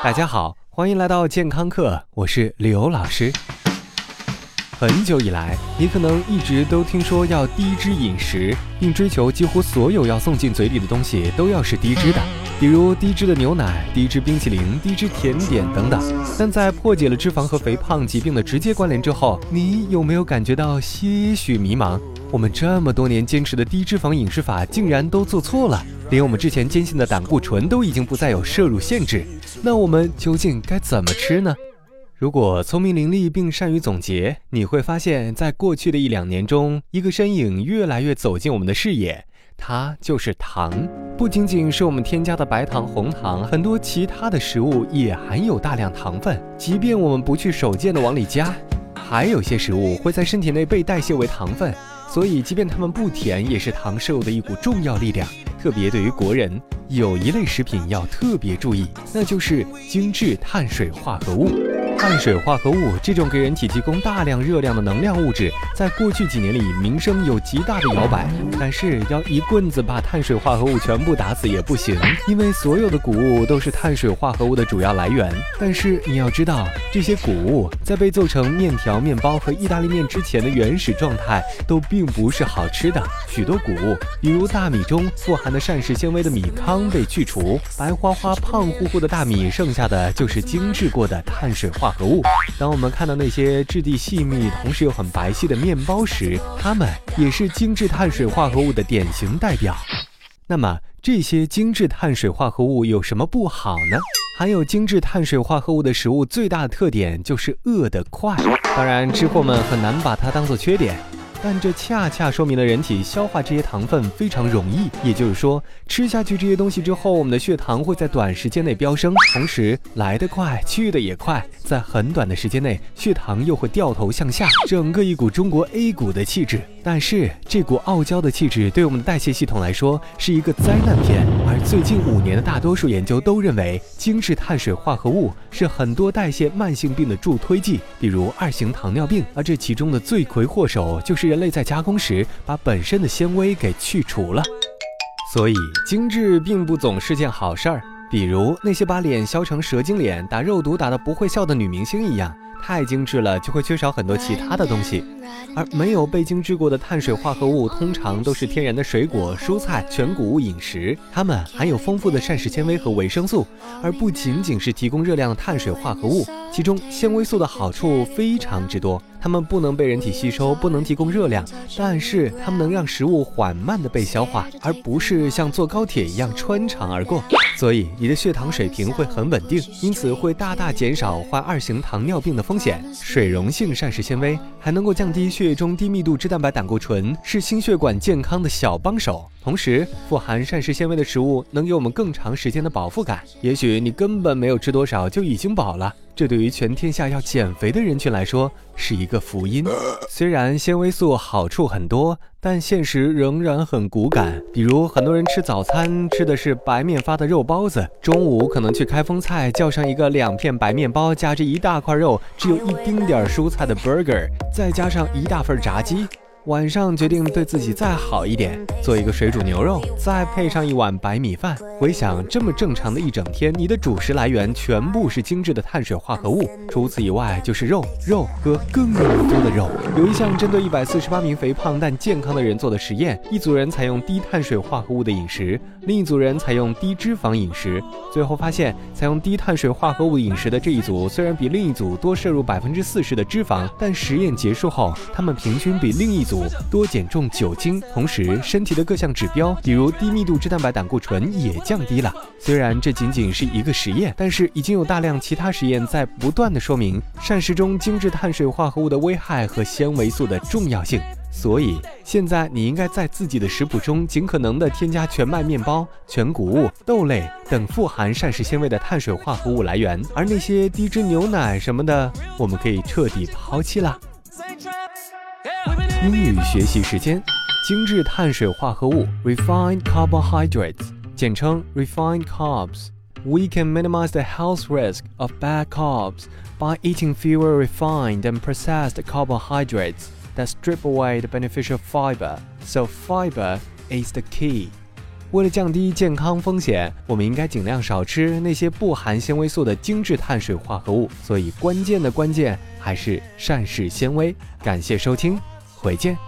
大家好，欢迎来到健康课，我是刘老师。很久以来，你可能一直都听说要低脂饮食，并追求几乎所有要送进嘴里的东西都要是低脂的，比如低脂的牛奶、低脂冰淇淋、低脂甜点等等。但在破解了脂肪和肥胖疾病的直接关联之后，你有没有感觉到些许迷茫？我们这么多年坚持的低脂肪饮食法竟然都做错了，连我们之前坚信的胆固醇都已经不再有摄入限制。那我们究竟该怎么吃呢？如果聪明伶俐并善于总结，你会发现在过去的一两年中，一个身影越来越走进我们的视野，它就是糖。不仅仅是我们添加的白糖、红糖，很多其他的食物也含有大量糖分，即便我们不去手贱的往里加，还有些食物会在身体内被代谢为糖分，所以即便它们不甜，也是糖摄入的一股重要力量。特别对于国人，有一类食品要特别注意，那就是精致碳水化合物。碳水化合物这种给人体提供大量热量的能量物质，在过去几年里名声有极大的摇摆。但是要一棍子把碳水化合物全部打死也不行，因为所有的谷物都是碳水化合物的主要来源。但是你要知道，这些谷物在被做成面条、面包和意大利面之前的原始状态都并不是好吃的。许多谷物，比如大米中富含的膳食纤维的米糠被去除，白花花、胖乎乎的大米，剩下的就是精制过的碳水化。化合物。当我们看到那些质地细密、同时又很白皙的面包时，它们也是精致碳水化合物的典型代表。那么，这些精致碳水化合物有什么不好呢？含有精致碳水化合物的食物最大的特点就是饿得快。当然，吃货们很难把它当做缺点。但这恰恰说明了人体消化这些糖分非常容易，也就是说，吃下去这些东西之后，我们的血糖会在短时间内飙升，同时来得快，去得也快，在很短的时间内，血糖又会掉头向下，整个一股中国 A 股的气质。但是这股傲娇的气质对我们的代谢系统来说是一个灾难片。最近五年的大多数研究都认为，精致碳水化合物是很多代谢慢性病的助推剂，比如二型糖尿病。而这其中的罪魁祸首就是人类在加工时把本身的纤维给去除了。所以，精致并不总是件好事儿。比如那些把脸削成蛇精脸、打肉毒打得不会笑的女明星一样。太精致了，就会缺少很多其他的东西，而没有被精制过的碳水化合物，通常都是天然的水果、蔬菜、全谷物饮食，它们含有丰富的膳食纤维和维生素，而不仅仅是提供热量的碳水化合物。其中纤维素的好处非常之多，它们不能被人体吸收，不能提供热量，但是它们能让食物缓慢的被消化，而不是像坐高铁一样穿肠而过。所以你的血糖水平会很稳定，因此会大大减少患二型糖尿病的风险。水溶性膳食纤维还能够降低血液中低密度脂蛋白胆固醇，是心血管健康的小帮手。同时，富含膳食纤维的食物能给我们更长时间的饱腹感。也许你根本没有吃多少就已经饱了。这对于全天下要减肥的人群来说是一个福音。虽然纤维素好处很多，但现实仍然很骨感。比如，很多人吃早餐吃的是白面发的肉包子，中午可能去开封菜叫上一个两片白面包夹着一大块肉，只有一丁点儿蔬菜的 burger，再加上一大份炸鸡。晚上决定对自己再好一点，做一个水煮牛肉，再配上一碗白米饭。回想这么正常的一整天，你的主食来源全部是精致的碳水化合物，除此以外就是肉、肉和更多的肉。有一项针对一百四十八名肥胖但健康的人做的实验，一组人采用低碳水化合物的饮食，另一组人采用低脂肪饮食。最后发现，采用低碳水化合物饮食的这一组虽然比另一组多摄入百分之四十的脂肪，但实验结束后，他们平均比另一组。多减重酒精，同时身体的各项指标，比如低密度脂蛋白胆固醇也降低了。虽然这仅仅是一个实验，但是已经有大量其他实验在不断的说明膳食中精致碳水化合物的危害和纤维素的重要性。所以现在你应该在自己的食谱中尽可能的添加全麦面包、全谷物、豆类等富含膳食纤维的碳水化合物来源，而那些低脂牛奶什么的，我们可以彻底抛弃了。英语学习时间，精致碳水化合物 （refined carbohydrates），简称 refined carbs。We can minimize the health risk of bad carbs by eating fewer refined and processed carbohydrates that strip away the beneficial fiber. So fiber is the key. 为了降低健康风险，我们应该尽量少吃那些不含纤维素的精致碳水化合物。所以，关键的关键还是膳食纤维。感谢收听，回见。